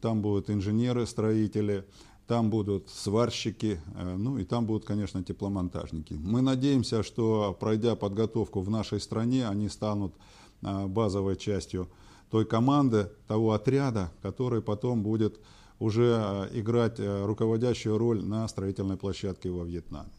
там будут инженеры, строители, там будут сварщики, э, ну и там будут, конечно, тепломонтажники. Мы надеемся, что пройдя подготовку в нашей стране, они станут э, базовой частью той команды, того отряда, который потом будет уже э, играть руководящую роль на строительной площадке во Вьетнаме.